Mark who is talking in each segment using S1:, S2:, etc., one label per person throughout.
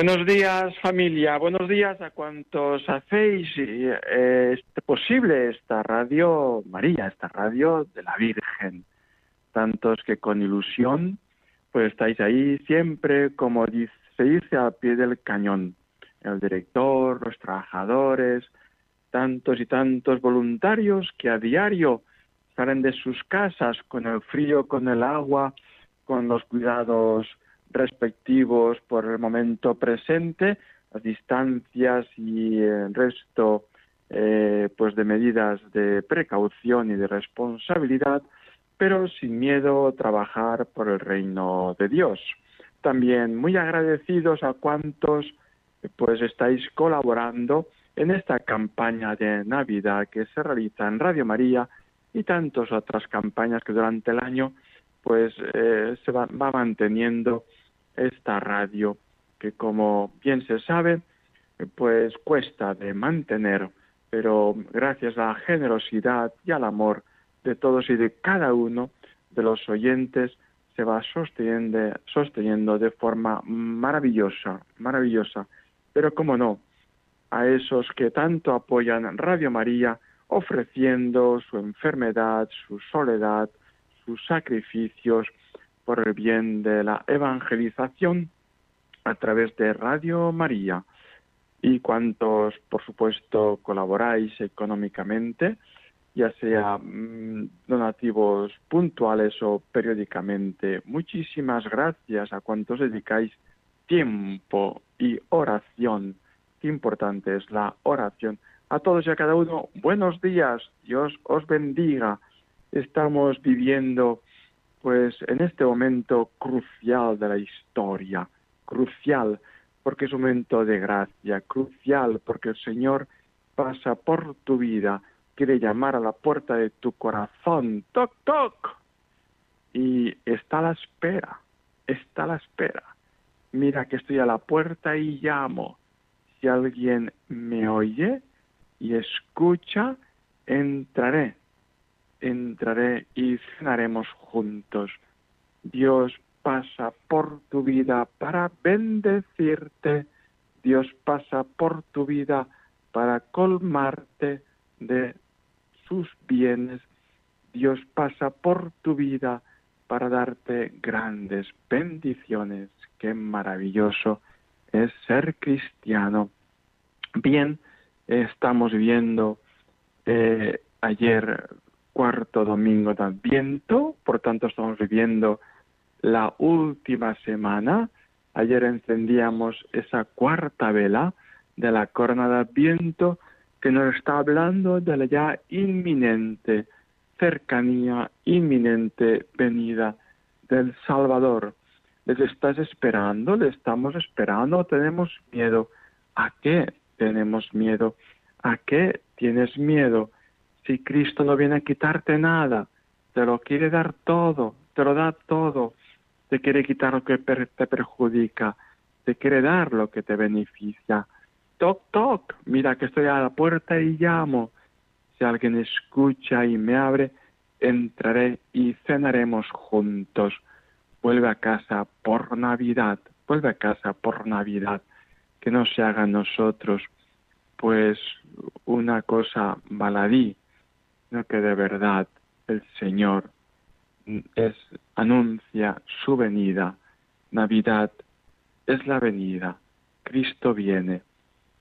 S1: Buenos días familia, buenos días a cuantos hacéis eh, posible esta radio María, esta radio de la Virgen. Tantos que con ilusión pues estáis ahí siempre, como dice, se dice, al pie del cañón. El director, los trabajadores, tantos y tantos voluntarios que a diario salen de sus casas con el frío, con el agua, con los cuidados respectivos por el momento presente, las distancias y el resto eh, pues de medidas de precaución y de responsabilidad, pero sin miedo trabajar por el reino de Dios. También muy agradecidos a cuantos pues estáis colaborando en esta campaña de Navidad que se realiza en Radio María y tantas otras campañas que durante el año pues eh, se va, va manteniendo esta radio que como bien se sabe pues cuesta de mantener pero gracias a la generosidad y al amor de todos y de cada uno de los oyentes se va sosteniendo, sosteniendo de forma maravillosa, maravillosa. Pero cómo no, a esos que tanto apoyan Radio María, ofreciendo su enfermedad, su soledad, sus sacrificios, por el bien de la evangelización a través de Radio María. Y cuantos, por supuesto, colaboráis económicamente, ya sea mm, donativos puntuales o periódicamente. Muchísimas gracias a cuantos dedicáis tiempo y oración. Qué importante es la oración. A todos y a cada uno, buenos días, Dios os bendiga. Estamos viviendo pues en este momento crucial de la historia, crucial porque es un momento de gracia, crucial porque el Señor pasa por tu vida, quiere llamar a la puerta de tu corazón, toc, toc, y está a la espera, está a la espera. Mira que estoy a la puerta y llamo. Si alguien me oye y escucha, entraré entraré y cenaremos juntos. Dios pasa por tu vida para bendecirte. Dios pasa por tu vida para colmarte de sus bienes. Dios pasa por tu vida para darte grandes bendiciones. Qué maravilloso es ser cristiano. Bien, estamos viendo eh, ayer cuarto domingo de Adviento, por tanto estamos viviendo la última semana. Ayer encendíamos esa cuarta vela de la corona de Adviento que nos está hablando de la ya inminente cercanía, inminente venida del Salvador. ¿Les estás esperando? ¿Le estamos esperando? ¿Tenemos miedo? ¿A qué tenemos miedo? ¿A qué tienes miedo? Si Cristo no viene a quitarte nada, te lo quiere dar todo, te lo da todo, te quiere quitar lo que te perjudica, te quiere dar lo que te beneficia. Toc, toc, mira que estoy a la puerta y llamo. Si alguien escucha y me abre, entraré y cenaremos juntos. Vuelve a casa por Navidad, vuelve a casa por Navidad, que no se haga nosotros pues una cosa baladí, sino que de verdad el Señor es, anuncia su venida. Navidad es la venida. Cristo viene.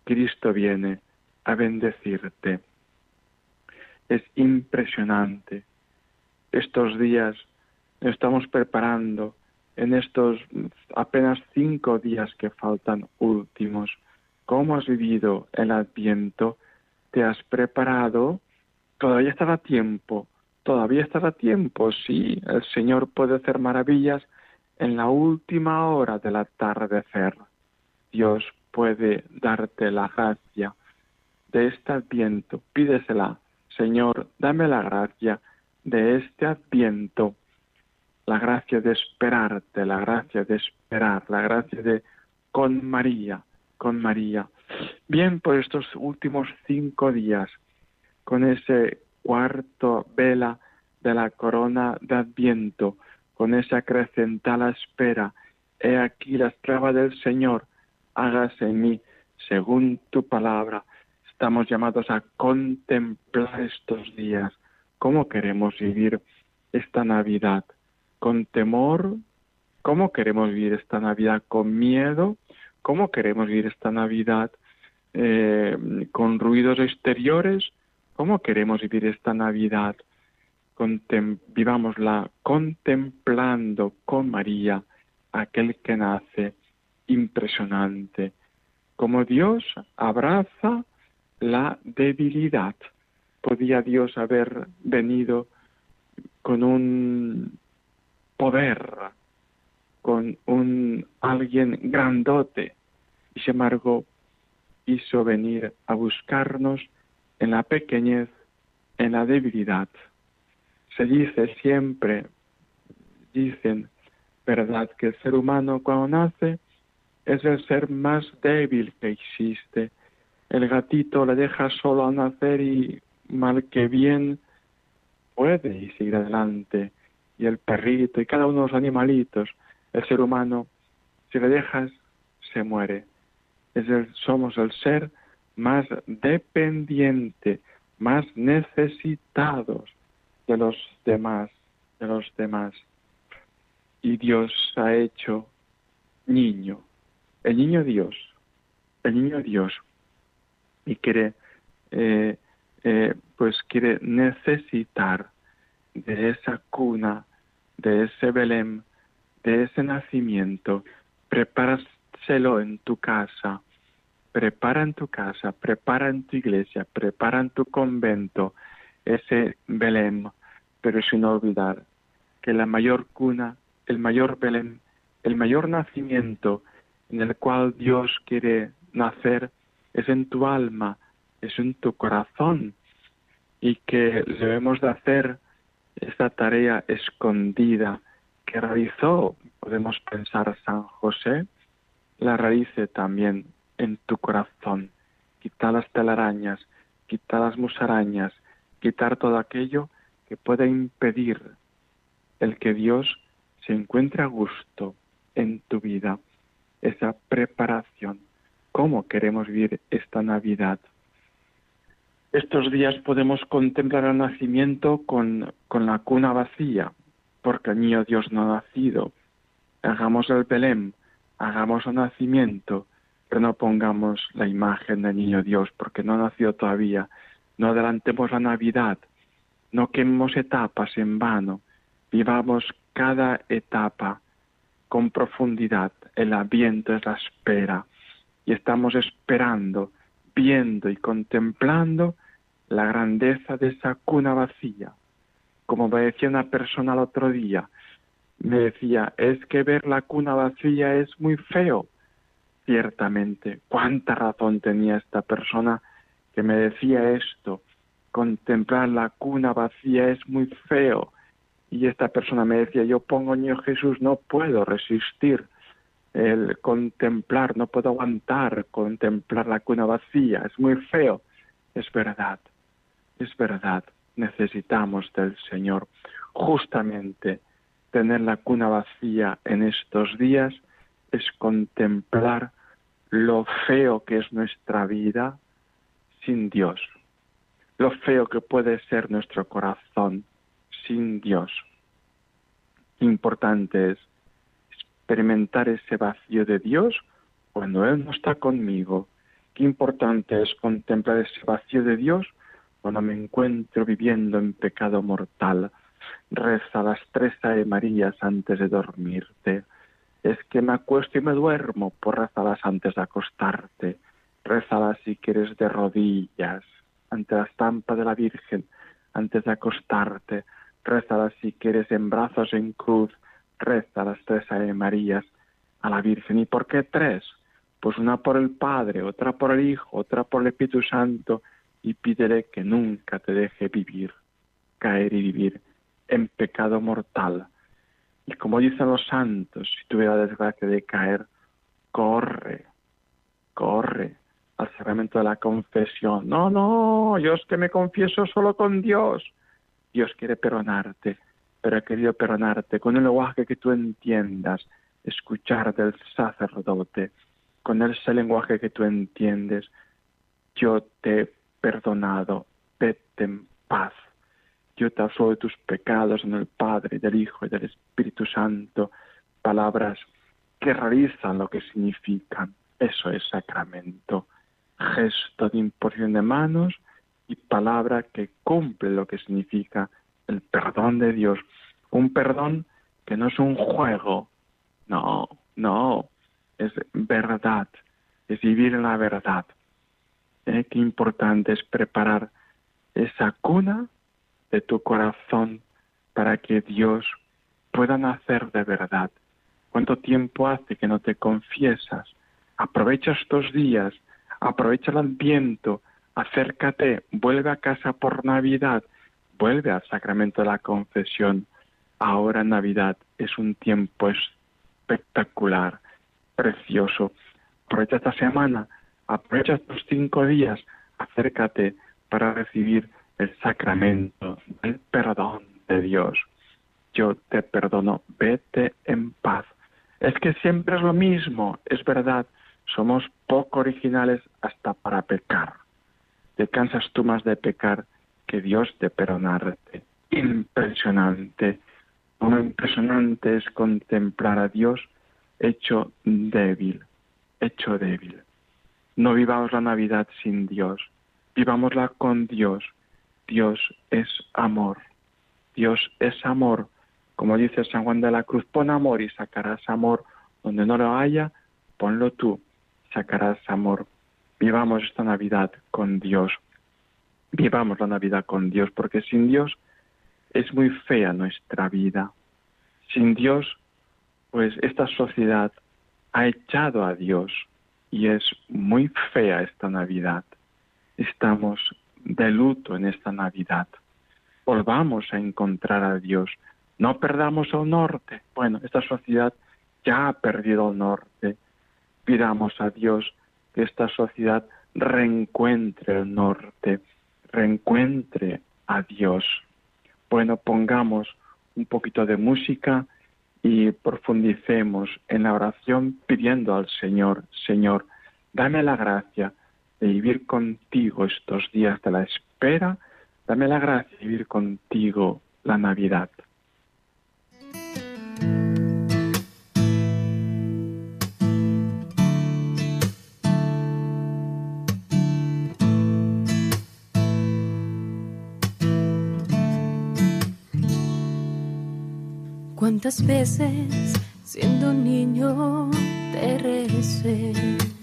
S1: Cristo viene a bendecirte. Es impresionante. Estos días estamos preparando en estos apenas cinco días que faltan últimos. ¿Cómo has vivido el adviento? ¿Te has preparado? Todavía estará tiempo, todavía estará tiempo, sí, el Señor puede hacer maravillas en la última hora del atardecer. Dios puede darte la gracia de este adviento, pídesela, Señor, dame la gracia de este adviento, la gracia de esperarte, la gracia de esperar, la gracia de con María, con María. Bien, por estos últimos cinco días, con ese cuarto vela de la corona de Adviento, con esa acrecentada espera, he aquí la esclava del Señor, hágase en mí según tu palabra. Estamos llamados a contemplar estos días, cómo queremos vivir esta Navidad, con temor, cómo queremos vivir esta Navidad con miedo, cómo queremos vivir esta Navidad eh, con ruidos exteriores, cómo queremos vivir esta Navidad, vivámosla contemplando con María aquel que nace impresionante, como Dios abraza la debilidad. Podía Dios haber venido con un poder, con un alguien grandote, y sin embargo hizo venir a buscarnos en la pequeñez, en la debilidad. Se dice siempre, dicen, ¿verdad? Que el ser humano cuando nace es el ser más débil que existe. El gatito le deja solo a nacer y mal que bien puede y seguir adelante. Y el perrito y cada uno de los animalitos, el ser humano, si le dejas, se muere. Es somos el ser más dependiente, más necesitados de los demás, de los demás. Y Dios ha hecho niño, el niño Dios, el niño Dios, y quiere, eh, eh, pues quiere necesitar de esa cuna, de ese Belén, de ese nacimiento, prepáraselo en tu casa, prepara en tu casa, prepara en tu iglesia, prepara en tu convento ese Belén, pero sin olvidar que la mayor cuna, el mayor Belén, el mayor nacimiento en el cual Dios quiere nacer es en tu alma, es en tu corazón. Y que debemos de hacer esta tarea escondida que realizó, podemos pensar San José, la realice también en tu corazón. Quita las telarañas, quita las musarañas, quitar todo aquello que pueda impedir el que Dios se encuentre a gusto en tu vida, esa preparación. ¿Cómo queremos vivir esta Navidad? Estos días podemos contemplar el nacimiento con, con la cuna vacía, porque el niño Dios no ha nacido. Hagamos el Belén, hagamos el nacimiento, pero no pongamos la imagen del niño Dios, porque no ha nacido todavía. No adelantemos la Navidad, no quememos etapas en vano, vivamos cada etapa con profundidad. El aviento es la espera y estamos esperando, viendo y contemplando la grandeza de esa cuna vacía. Como me decía una persona el otro día, me decía, es que ver la cuna vacía es muy feo. Ciertamente, cuánta razón tenía esta persona que me decía esto contemplar la cuna vacía es muy feo. Y esta persona me decía, yo pongo niño Jesús, no puedo resistir el contemplar, no puedo aguantar contemplar la cuna vacía, es muy feo. Es verdad, es verdad, necesitamos del Señor. Justamente tener la cuna vacía en estos días es contemplar lo feo que es nuestra vida sin Dios lo feo que puede ser nuestro corazón sin Dios. Importante es experimentar ese vacío de Dios cuando Él no está conmigo. Qué importante es contemplar ese vacío de Dios cuando me encuentro viviendo en pecado mortal. Reza las tres Ave Marías antes de dormirte. Es que me acuesto y me duermo, pues rezalas antes de acostarte. Rézalas si quieres de rodillas ante la estampa de la Virgen, antes de acostarte, rézalas si quieres en brazos en cruz, reza las tres Ave Marías a la Virgen. ¿Y por qué tres? Pues una por el Padre, otra por el Hijo, otra por el Espíritu Santo, y pídele que nunca te deje vivir, caer y vivir en pecado mortal. Y como dicen los santos, si tuviera la desgracia de caer, corre, corre al sacramento de la confesión. No, no, yo es que me confieso solo con Dios. Dios quiere perdonarte, pero ha querido perdonarte con un lenguaje que tú entiendas, escuchar del sacerdote, con ese lenguaje que tú entiendes. Yo te he perdonado, vete en paz. Yo te absuelvo de tus pecados en el Padre, del Hijo y del Espíritu Santo. Palabras que realizan lo que significan. Eso es sacramento. Gesto de imposición de manos y palabra que cumple lo que significa el perdón de Dios. Un perdón que no es un juego. No, no. Es verdad. Es vivir en la verdad. Eh, qué importante es preparar esa cuna de tu corazón para que Dios pueda nacer de verdad. ¿Cuánto tiempo hace que no te confiesas? Aprovecha estos días, aprovecha el adviento, acércate, vuelve a casa por Navidad, vuelve al sacramento de la confesión. Ahora Navidad es un tiempo espectacular, precioso. Aprovecha esta semana, aprovecha estos cinco días, acércate para recibir el sacramento el perdón de Dios. Yo te perdono, vete en paz. Es que siempre es lo mismo, es verdad, somos poco originales hasta para pecar. Te cansas tú más de pecar que Dios de perdonarte. Impresionante. Lo impresionante es contemplar a Dios hecho débil, hecho débil. No vivamos la Navidad sin Dios, vivámosla con Dios, Dios es amor. Dios es amor. Como dice San Juan de la Cruz, pon amor y sacarás amor. Donde no lo haya, ponlo tú, sacarás amor. Vivamos esta Navidad con Dios. Vivamos la Navidad con Dios, porque sin Dios es muy fea nuestra vida. Sin Dios, pues esta sociedad ha echado a Dios y es muy fea esta Navidad. Estamos de luto en esta Navidad. Volvamos a encontrar a Dios. No perdamos el norte. Bueno, esta sociedad ya ha perdido el norte. Pidamos a Dios que esta sociedad reencuentre el norte, reencuentre a Dios. Bueno, pongamos un poquito de música y profundicemos en la oración pidiendo al Señor, Señor, dame la gracia de vivir contigo estos días de la espera, dame la gracia de vivir contigo la Navidad.
S2: ¿Cuántas veces siendo niño te recé?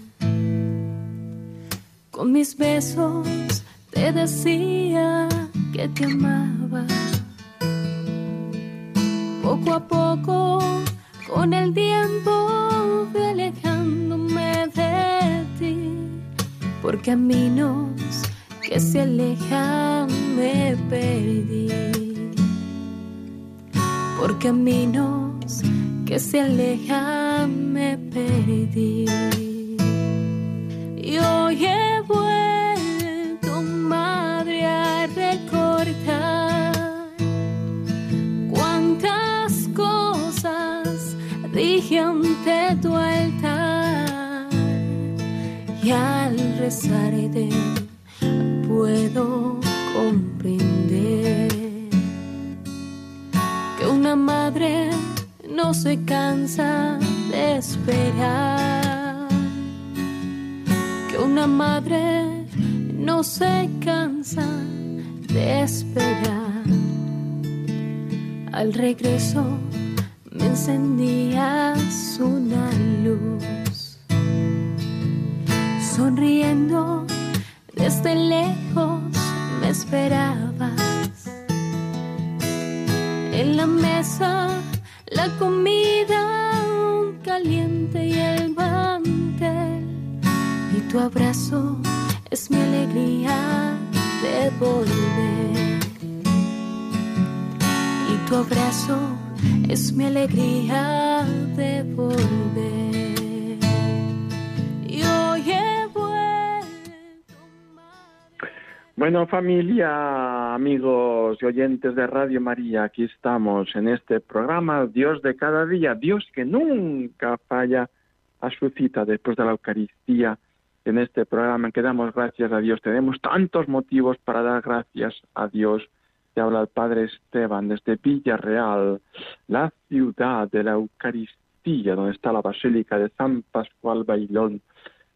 S2: Con mis besos te decía que te amaba. Poco a poco, con el tiempo, fui alejándome de ti. Por caminos que se alejan me perdí. Por caminos que se alejan me perdí. Y hoy he vuelto, madre, a recordar cuántas cosas dije ante tu altar. Y al rezarte puedo comprender que una madre no se cansa de esperar una madre no se cansa de esperar. Al regreso me encendías una luz, sonriendo desde lejos me esperabas. En la mesa la comida caliente y el mantel tu abrazo es mi alegría de volver. Y tu abrazo es mi alegría de volver. Y hoy he vuelto
S1: Bueno, familia, amigos y oyentes de Radio María, aquí estamos en este programa Dios de cada día, Dios que nunca falla a su cita después de la Eucaristía. En este programa en que damos gracias a Dios, tenemos tantos motivos para dar gracias a Dios te habla el Padre Esteban desde Villarreal, la ciudad de la Eucaristía, donde está la Basílica de San Pascual Bailón,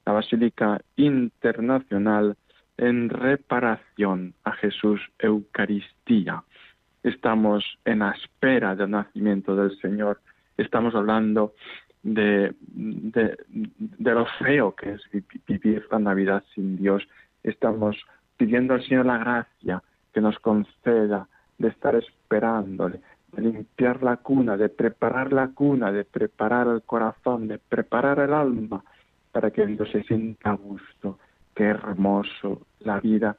S1: la Basílica Internacional en reparación a Jesús Eucaristía. Estamos en la espera del nacimiento del Señor. Estamos hablando de, de, lo feo que es vivir la Navidad sin Dios. Estamos pidiendo al Señor la gracia que nos conceda de estar esperándole, de limpiar la cuna, de preparar la cuna, de preparar el corazón, de preparar el alma para que Dios se sienta a gusto. Qué hermoso la vida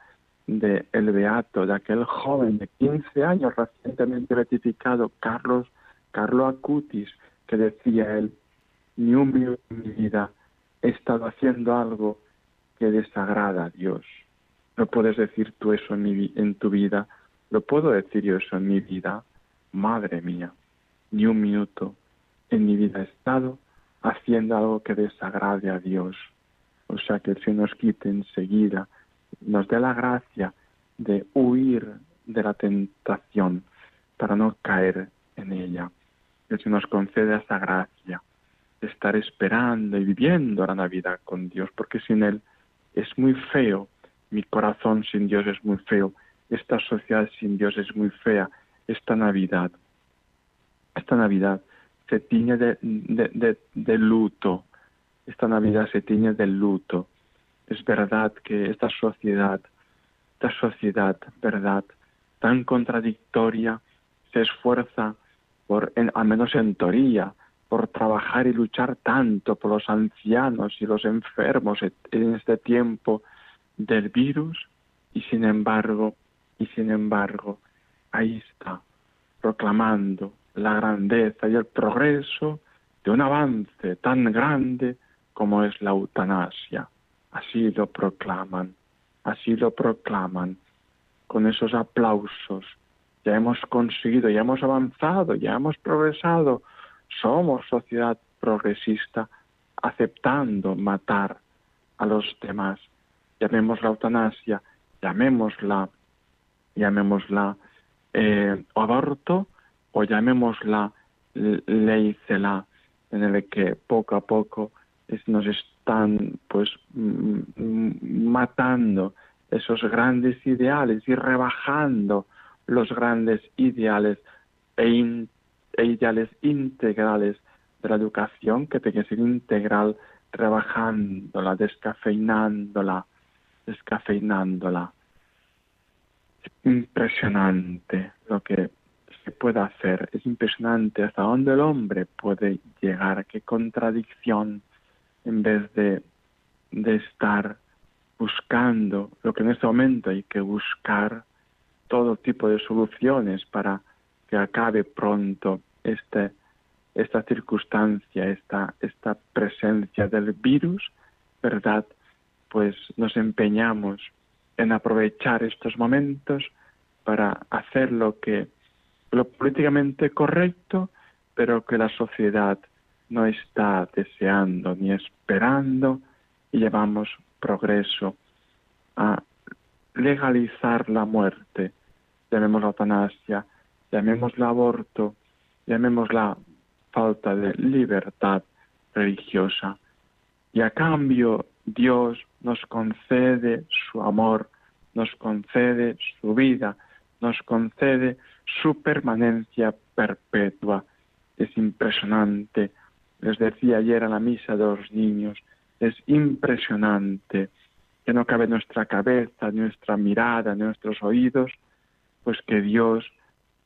S1: de el beato, de aquel joven de 15 años recientemente beatificado, Carlos, Carlo Acutis, que decía él, ni un minuto en mi vida he estado haciendo algo que desagrada a Dios. No puedes decir tú eso en, mi, en tu vida. ¿Lo puedo decir yo eso en mi vida? Madre mía, ni un minuto en mi vida he estado haciendo algo que desagrade a Dios. O sea, que el Señor nos quite enseguida, nos dé la gracia de huir de la tentación para no caer en ella. El Señor nos concede esa gracia estar esperando y viviendo la Navidad con Dios, porque sin Él es muy feo. Mi corazón sin Dios es muy feo, esta sociedad sin Dios es muy fea, esta Navidad, esta Navidad se tiñe de, de, luto, esta Navidad se tiñe de luto. Es verdad que esta sociedad, esta sociedad, verdad, tan contradictoria, se esfuerza por, en, al menos en teoría, por trabajar y luchar tanto por los ancianos y los enfermos en este tiempo del virus y sin embargo, y sin embargo, ahí está, proclamando la grandeza y el progreso de un avance tan grande como es la eutanasia. Así lo proclaman, así lo proclaman, con esos aplausos. Ya hemos conseguido, ya hemos avanzado, ya hemos progresado. Somos sociedad progresista aceptando matar a los demás. Llamémosla eutanasia, llamémosla, llamémosla eh, aborto o llamémosla ley CELA, en el que poco a poco nos están pues matando esos grandes ideales y rebajando los grandes ideales e ideales integrales de la educación que tiene que ser integral, rebajándola, descafeinándola, descafeinándola. Es impresionante lo que se puede hacer, es impresionante hasta dónde el hombre puede llegar, qué contradicción en vez de, de estar buscando lo que en este momento hay que buscar todo tipo de soluciones para que acabe pronto este, esta circunstancia, esta, esta presencia del virus, ¿verdad? pues nos empeñamos en aprovechar estos momentos para hacer lo que lo políticamente correcto, pero que la sociedad no está deseando ni esperando y llevamos progreso a legalizar la muerte, llamemos la eutanasia, llamemos el aborto, llamemos la falta de libertad religiosa. Y a cambio Dios nos concede su amor, nos concede su vida, nos concede su permanencia perpetua. Es impresionante. Les decía ayer a la misa de los niños, es impresionante que no cabe nuestra cabeza, nuestra mirada, nuestros oídos, pues que Dios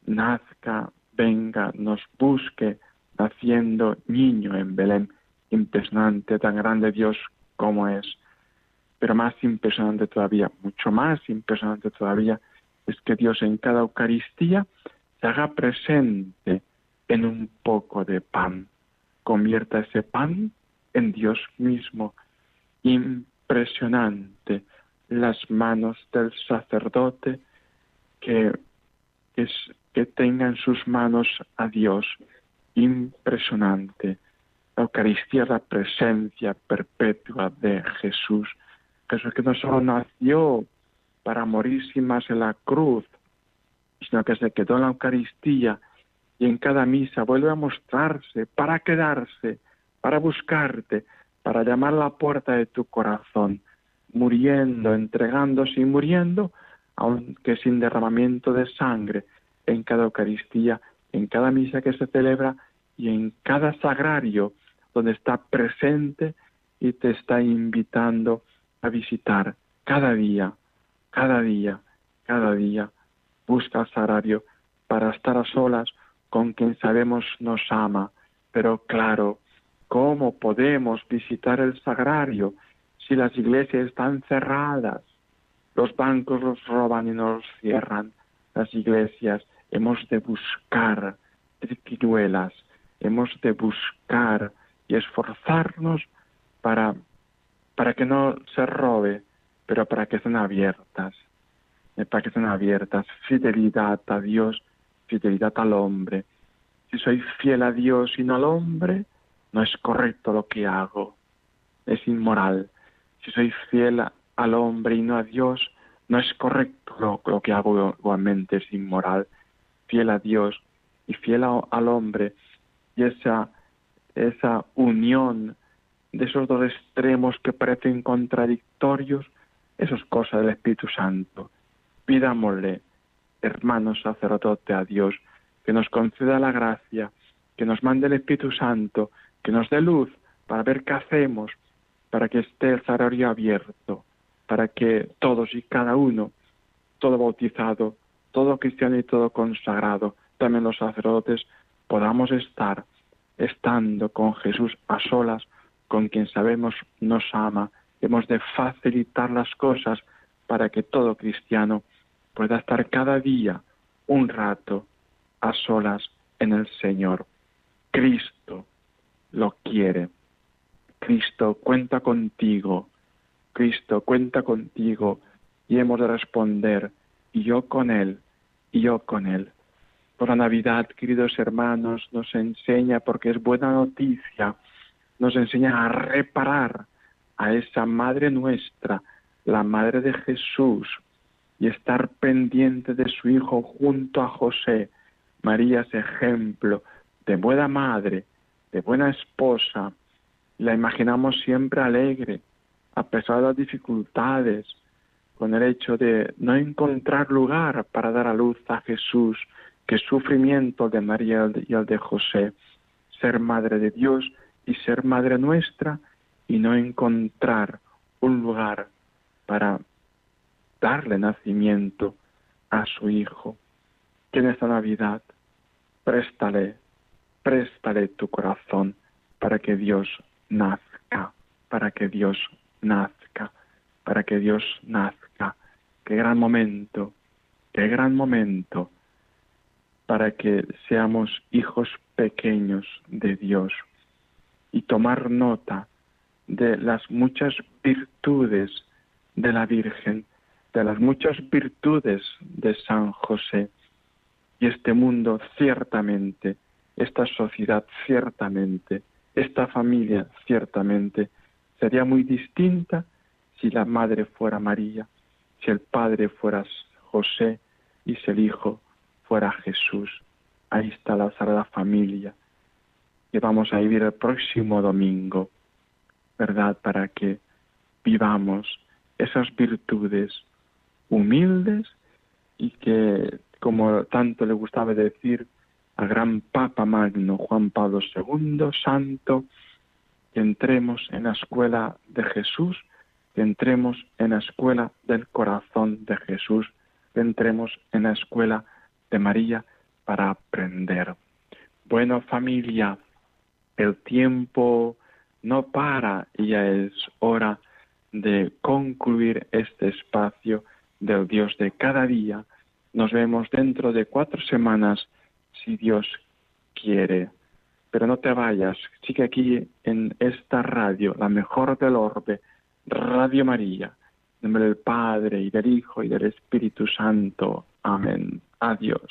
S1: nazca, venga, nos busque, naciendo niño en Belén. Impresionante, tan grande Dios como es. Pero más impresionante todavía, mucho más impresionante todavía, es que Dios en cada Eucaristía se haga presente en un poco de pan. Convierta ese pan en Dios mismo. Impresionante las manos del sacerdote que, que, que tenga en sus manos a Dios. Impresionante. La Eucaristía es la presencia perpetua de Jesús. Jesús que no solo nació para morir sin más en la cruz, sino que se quedó en la Eucaristía y en cada misa vuelve a mostrarse para quedarse, para buscarte, para llamar a la puerta de tu corazón, muriendo, entregándose y muriendo, aunque sin derramamiento de sangre, en cada Eucaristía, en cada misa que se celebra y en cada sagrario donde está presente y te está invitando a visitar cada día, cada día, cada día. Busca el sagrario para estar a solas con quien sabemos nos ama. Pero claro, ¿cómo podemos visitar el sagrario si las iglesias están cerradas? Los bancos los roban y nos cierran. Las iglesias hemos de buscar triquiñuelas, hemos de buscar y esforzarnos para, para que no se robe, pero para que estén abiertas, eh, para que estén abiertas. Fidelidad a Dios, fidelidad al hombre. Si soy fiel a Dios y no al hombre, no es correcto lo que hago, es inmoral. Si soy fiel al hombre y no a Dios, no es correcto lo, lo que hago igualmente, es inmoral. Fiel a Dios y fiel al hombre, y esa esa unión de esos dos extremos que parecen contradictorios, eso es cosa del Espíritu Santo. Pidámosle, hermanos sacerdote, a Dios, que nos conceda la gracia, que nos mande el Espíritu Santo, que nos dé luz para ver qué hacemos, para que esté el sagrario abierto, para que todos y cada uno, todo bautizado, todo cristiano y todo consagrado, también los sacerdotes, podamos estar estando con Jesús a solas, con quien sabemos nos ama, hemos de facilitar las cosas para que todo cristiano pueda estar cada día un rato a solas en el Señor. Cristo lo quiere. Cristo cuenta contigo. Cristo cuenta contigo y hemos de responder, yo con Él, y yo con Él. Por la Navidad, queridos hermanos, nos enseña, porque es buena noticia, nos enseña a reparar a esa Madre nuestra, la Madre de Jesús, y estar pendiente de su Hijo junto a José. María es ejemplo de buena madre, de buena esposa. La imaginamos siempre alegre, a pesar de las dificultades, con el hecho de no encontrar lugar para dar a luz a Jesús, que sufrimiento de María y el de José, ser madre de Dios y ser madre nuestra y no encontrar un lugar para darle nacimiento a su hijo. Que en esta Navidad préstale, préstale tu corazón para que Dios nazca, para que Dios nazca, para que Dios nazca. Qué gran momento, qué gran momento para que seamos hijos pequeños de Dios y tomar nota de las muchas virtudes de la Virgen, de las muchas virtudes de San José. Y este mundo ciertamente, esta sociedad ciertamente, esta familia ciertamente sería muy distinta si la madre fuera María, si el padre fuera José y si el hijo fuera Jesús. Ahí está la Sagrada Familia que vamos a vivir el próximo domingo, ¿verdad? Para que vivamos esas virtudes humildes y que, como tanto le gustaba decir al gran Papa Magno Juan Pablo II, santo, que entremos en la escuela de Jesús, entremos en la escuela del corazón de Jesús, entremos en la escuela de María para aprender. Bueno, familia, el tiempo no para y ya es hora de concluir este espacio del Dios de cada día Nos vemos dentro de cuatro semanas, si Dios quiere. Pero no te vayas, sigue aquí en esta radio, la mejor del orbe, Radio María, en nombre del Padre y del Hijo y del Espíritu Santo. Amén. Adiós.